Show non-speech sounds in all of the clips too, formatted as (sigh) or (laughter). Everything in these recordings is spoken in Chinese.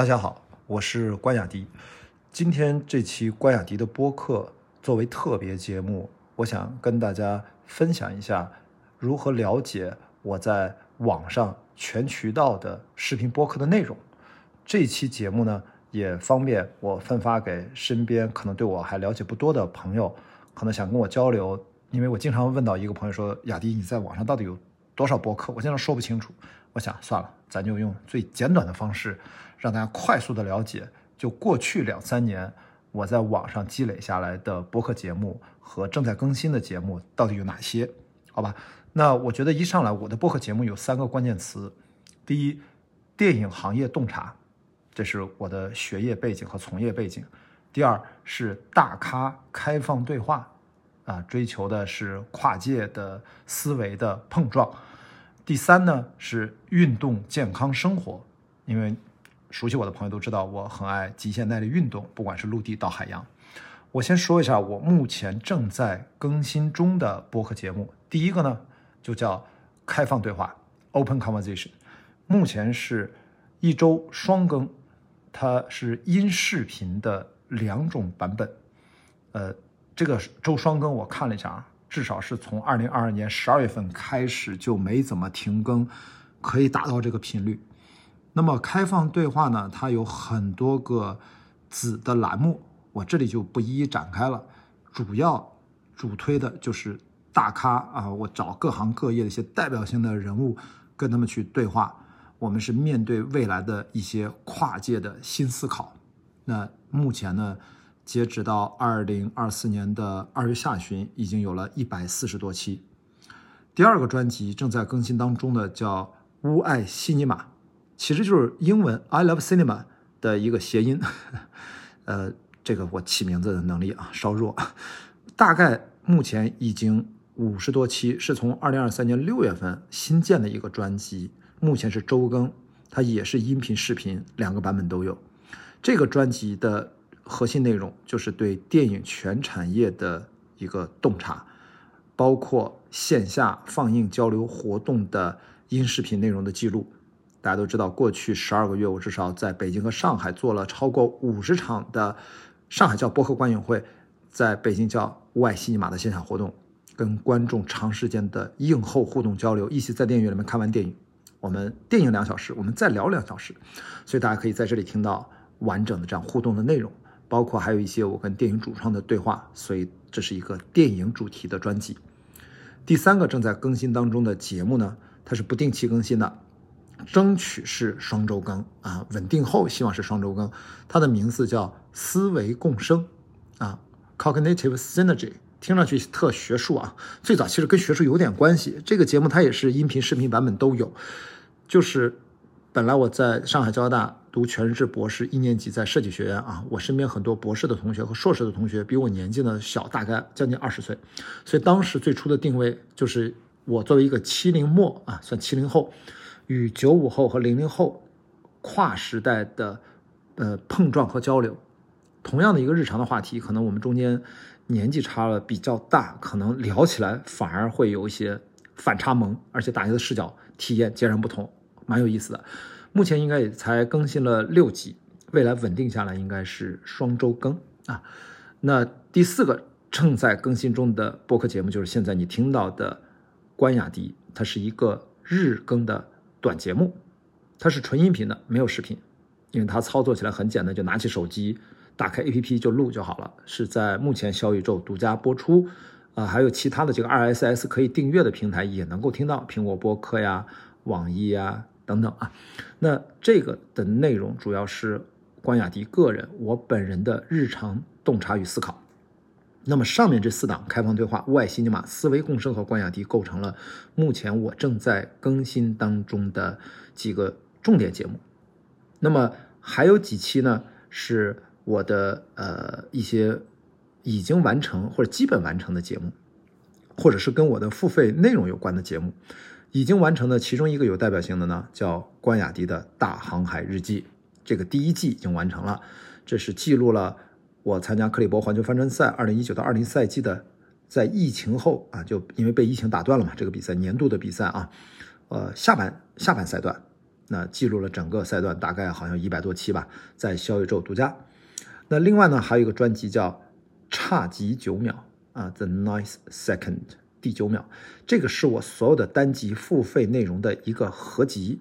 大家好，我是关雅迪。今天这期关雅迪的播客作为特别节目，我想跟大家分享一下如何了解我在网上全渠道的视频播客的内容。这期节目呢，也方便我分发给身边可能对我还了解不多的朋友，可能想跟我交流。因为我经常问到一个朋友说：“雅迪，你在网上到底有多少播客？”我现在说不清楚。我想算了，咱就用最简短的方式，让大家快速的了解，就过去两三年我在网上积累下来的播客节目和正在更新的节目到底有哪些？好吧？那我觉得一上来我的播客节目有三个关键词：第一，电影行业洞察，这是我的学业背景和从业背景；第二是大咖开放对话。啊，追求的是跨界的思维的碰撞。第三呢是运动健康生活，因为熟悉我的朋友都知道我很爱极限耐力运动，不管是陆地到海洋。我先说一下我目前正在更新中的播客节目，第一个呢就叫开放对话 （Open Conversation），目前是一周双更，它是音视频的两种版本，呃。这个周双更我看了一下啊，至少是从二零二二年十二月份开始就没怎么停更，可以达到这个频率。那么开放对话呢，它有很多个子的栏目，我这里就不一一展开了。主要主推的就是大咖啊，我找各行各业的一些代表性的人物，跟他们去对话。我们是面对未来的一些跨界的新思考。那目前呢？截止到二零二四年的二月下旬，已经有了一百四十多期。第二个专辑正在更新当中的叫“乌爱西尼玛”，其实就是英文 “I love cinema” 的一个谐音。(laughs) 呃，这个我起名字的能力啊稍弱。大概目前已经五十多期，是从二零二三年六月份新建的一个专辑，目前是周更，它也是音频、视频两个版本都有。这个专辑的。核心内容就是对电影全产业的一个洞察，包括线下放映交流活动的音视频内容的记录。大家都知道，过去十二个月，我至少在北京和上海做了超过五十场的上海叫播客观影会，在北京叫外西尼玛的现场活动，跟观众长时间的映后互动交流，一起在电影院里面看完电影，我们电影两小时，我们再聊两小时，所以大家可以在这里听到完整的这样互动的内容。包括还有一些我跟电影主创的对话，所以这是一个电影主题的专辑。第三个正在更新当中的节目呢，它是不定期更新的，争取是双周更啊，稳定后希望是双周更。它的名字叫思维共生啊，Cognitive Synergy，听上去特学术啊。最早其实跟学术有点关系。这个节目它也是音频、视频版本都有，就是本来我在上海交大。读全日制博士一年级在设计学院啊，我身边很多博士的同学和硕士的同学比我年纪呢小，大概将近二十岁，所以当时最初的定位就是我作为一个七零末啊，算七零后，与九五后和零零后跨时代的呃碰撞和交流，同样的一个日常的话题，可能我们中间年纪差了比较大，可能聊起来反而会有一些反差萌，而且大家的视角体验截然不同，蛮有意思的。目前应该也才更新了六集，未来稳定下来应该是双周更啊。那第四个正在更新中的播客节目就是现在你听到的关雅迪，它是一个日更的短节目，它是纯音频的，没有视频，因为它操作起来很简单，就拿起手机打开 APP 就录就好了。是在目前小宇宙独家播出，啊，还有其他的这个 RSS 可以订阅的平台也能够听到，苹果播客呀、网易呀。等等啊，那这个的内容主要是关雅迪个人我本人的日常洞察与思考。那么上面这四档开放对话、外西尼玛、思维共生和关雅迪构成了目前我正在更新当中的几个重点节目。那么还有几期呢？是我的呃一些已经完成或者基本完成的节目，或者是跟我的付费内容有关的节目。已经完成的其中一个有代表性的呢，叫关雅迪的大航海日记。这个第一季已经完成了，这是记录了我参加克里伯环球帆船赛二零一九到二零赛季的，在疫情后啊，就因为被疫情打断了嘛，这个比赛年度的比赛啊，呃，下半下半赛段那记录了整个赛段，大概好像一百多期吧，在小宇宙独家。那另外呢，还有一个专辑叫《差几九秒》啊，《The Ninth Second》第九秒，这个是我所有的单集付费内容的一个合集。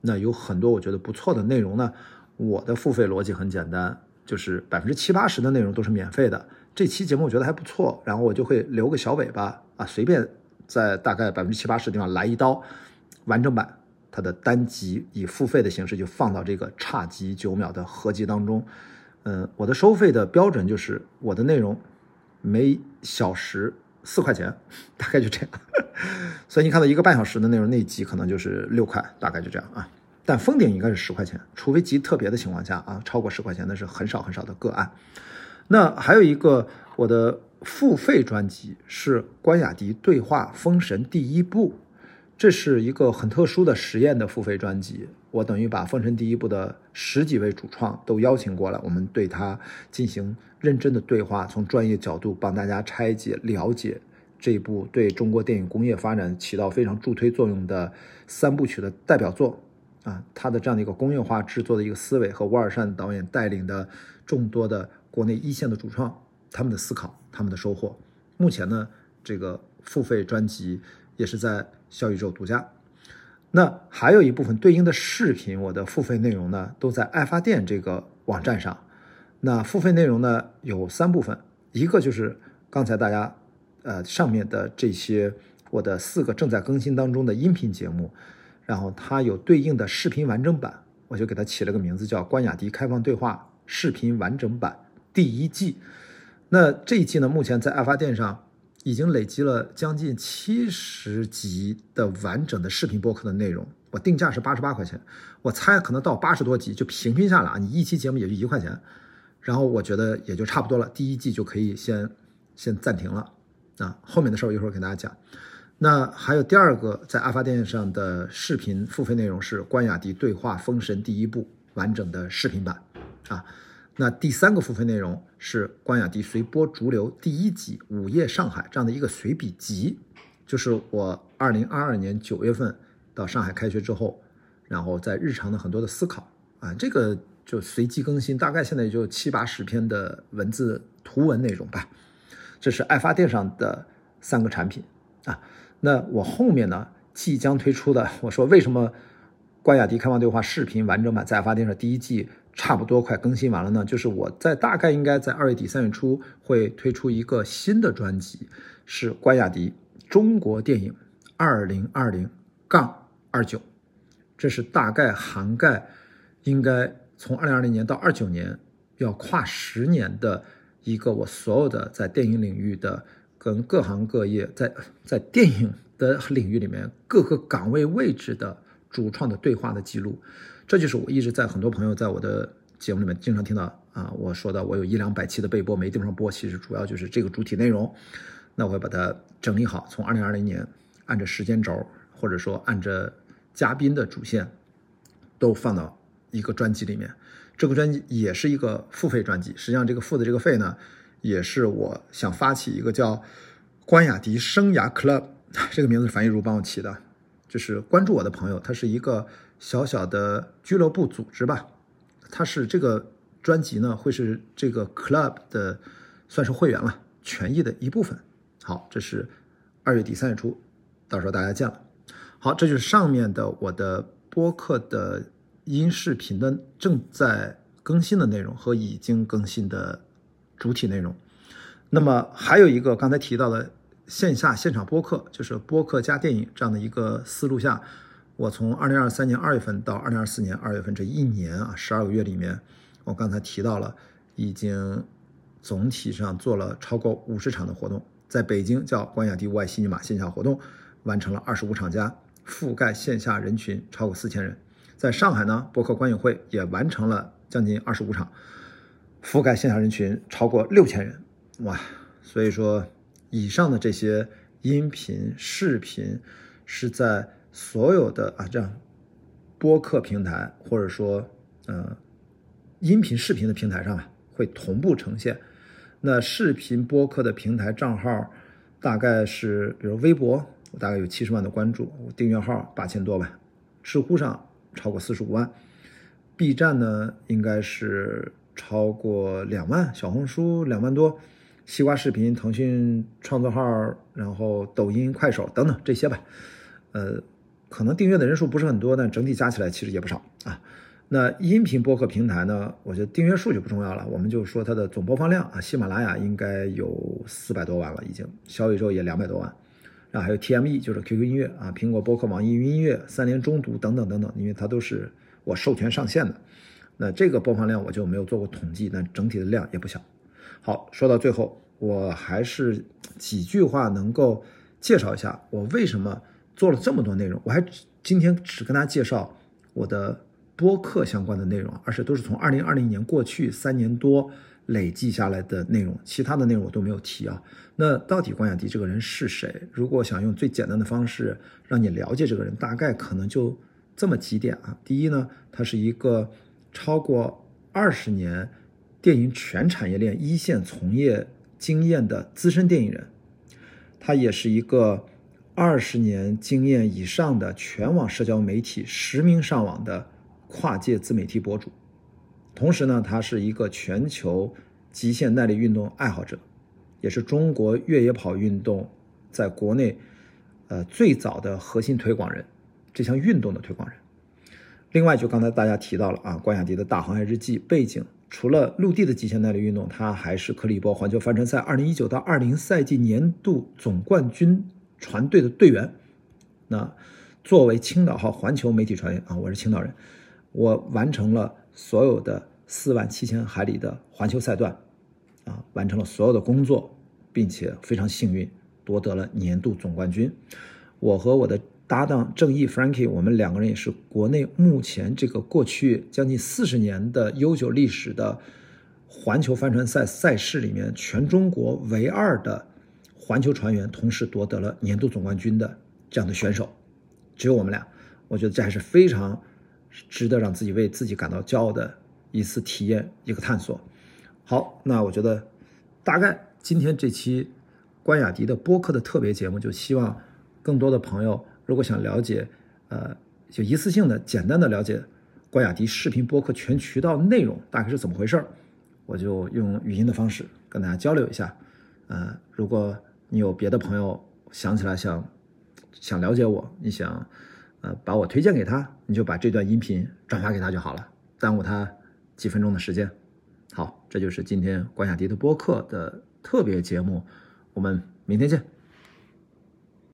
那有很多我觉得不错的内容呢。我的付费逻辑很简单，就是百分之七八十的内容都是免费的。这期节目我觉得还不错，然后我就会留个小尾巴啊，随便在大概百分之七八十的地方来一刀，完整版它的单集以付费的形式就放到这个差集九秒的合集当中。嗯，我的收费的标准就是我的内容每小时四块钱，大概就这样。(laughs) 所以你看到一个半小时的内容那集可能就是六块，大概就这样啊。但封顶应该是十块钱，除非极特别的情况下啊，超过十块钱那是很少很少的个案。那还有一个我的付费专辑是关雅迪对话封神第一部，这是一个很特殊的实验的付费专辑。我等于把封神第一部的十几位主创都邀请过来，我们对他进行认真的对话，从专业角度帮大家拆解了解这部对中国电影工业发展起到非常助推作用的三部曲的代表作。啊，他的这样的一个工业化制作的一个思维和沃尔善导演带领的众多的国内一线的主创，他们的思考，他们的收获。目前呢，这个付费专辑也是在小宇宙独家。那还有一部分对应的视频，我的付费内容呢，都在爱发电这个网站上。那付费内容呢有三部分，一个就是刚才大家呃上面的这些我的四个正在更新当中的音频节目。然后它有对应的视频完整版，我就给它起了个名字叫《关雅迪开放对话视频完整版》第一季。那这一季呢，目前在爱发电上已经累积了将近七十集的完整的视频播客的内容。我定价是八十八块钱，我猜可能到八十多集就平均下来啊，你一期节目也就一块钱。然后我觉得也就差不多了，第一季就可以先先暂停了啊，后面的事儿一会儿给大家讲。那还有第二个在阿发电上的视频付费内容是关雅迪对话封神第一部完整的视频版，啊，那第三个付费内容是关雅迪随波逐流第一集午夜上海这样的一个随笔集，就是我二零二二年九月份到上海开学之后，然后在日常的很多的思考啊，这个就随机更新，大概现在也就七八十篇的文字图文内容吧，这是爱发电上的三个产品啊。那我后面呢即将推出的，我说为什么关雅迪开放对话视频完整版在爱发电上第一季差不多快更新完了呢？就是我在大概应该在二月底三月初会推出一个新的专辑，是关雅迪中国电影二零二零杠二九，这是大概涵盖应该从二零二零年到二九年要跨十年的一个我所有的在电影领域的。跟各行各业在在电影的领域里面各个岗位位置的主创的对话的记录，这就是我一直在很多朋友在我的节目里面经常听到啊，我说的我有一两百期的备播没地方播，其实主要就是这个主体内容。那我会把它整理好，从二零二零年按着时间轴或者说按着嘉宾的主线都放到一个专辑里面。这个专辑也是一个付费专辑，实际上这个付的这个费呢。也是我想发起一个叫“关雅迪生涯 Club” (laughs) 这个名字樊一茹帮我起的，就是关注我的朋友，他是一个小小的俱乐部组织吧。它是这个专辑呢，会是这个 Club 的算是会员了权益的一部分。好，这是二月底三月初，到时候大家见了。好，这就是上面的我的播客的音视频的正在更新的内容和已经更新的。主体内容，那么还有一个刚才提到的线下现场播客，就是播客加电影这样的一个思路下，我从二零二三年二月份到二零二四年二月份这一年啊，十二个月里面，我刚才提到了，已经总体上做了超过五十场的活动，在北京叫关雅迪外西尼玛线下活动，完成了二十五场加，覆盖线下人群超过四千人，在上海呢，博客观影会也完成了将近二十五场。覆盖线下人群超过六千人，哇！所以说，以上的这些音频、视频是在所有的啊这样播客平台，或者说呃音频、视频的平台上啊，会同步呈现。那视频播客的平台账号大概是，比如微博，我大概有七十万的关注，我订阅号八千多吧。知乎上超过四十五万；B 站呢，应该是超过两万；小红书两万多；西瓜视频、腾讯创作号，然后抖音、快手等等这些吧。呃，可能订阅的人数不是很多，但整体加起来其实也不少啊。那音频播客平台呢？我觉得订阅数就不重要了，我们就说它的总播放量啊。喜马拉雅应该有四百多万了，已经，小宇宙也两百多万，然后还有 TME 就是 QQ 音乐啊，苹果播客、网易云音乐、三联中读等等等等，因为它都是我授权上线的。那这个播放量我就没有做过统计，但整体的量也不小。好，说到最后，我还是几句话能够介绍一下我为什么做了这么多内容。我还今天只跟大家介绍我的。播客相关的内容，而且都是从二零二零年过去三年多累计下来的内容，其他的内容我都没有提啊。那到底关雅迪这个人是谁？如果想用最简单的方式让你了解这个人，大概可能就这么几点啊。第一呢，他是一个超过二十年电影全产业链一线从业经验的资深电影人，他也是一个二十年经验以上的全网社交媒体实名上网的。跨界自媒体博主，同时呢，他是一个全球极限耐力运动爱好者，也是中国越野跑运动在国内呃最早的核心推广人，这项运动的推广人。另外，就刚才大家提到了啊，关雅迪的大航海日记背景，除了陆地的极限耐力运动，他还是克利伯环球帆船赛2019到20赛季年度总冠军船队的队员。那作为青岛号环球媒体船员啊，我是青岛人。我完成了所有的四万七千海里的环球赛段，啊，完成了所有的工作，并且非常幸运夺得了年度总冠军。我和我的搭档郑毅 Frankie，我们两个人也是国内目前这个过去将近四十年的悠久历史的环球帆船赛赛事里面全中国唯二的环球船员，同时夺得了年度总冠军的这样的选手，只有我们俩。我觉得这还是非常。值得让自己为自己感到骄傲的一次体验，一个探索。好，那我觉得大概今天这期关雅迪的播客的特别节目，就希望更多的朋友如果想了解，呃，就一次性的简单的了解关雅迪视频播客全渠道内容大概是怎么回事儿，我就用语音的方式跟大家交流一下。呃，如果你有别的朋友想起来想想了解我，你想。呃，把我推荐给他，你就把这段音频转发给他就好了，耽误他几分钟的时间。好，这就是今天关雅迪的播客的特别节目，我们明天见。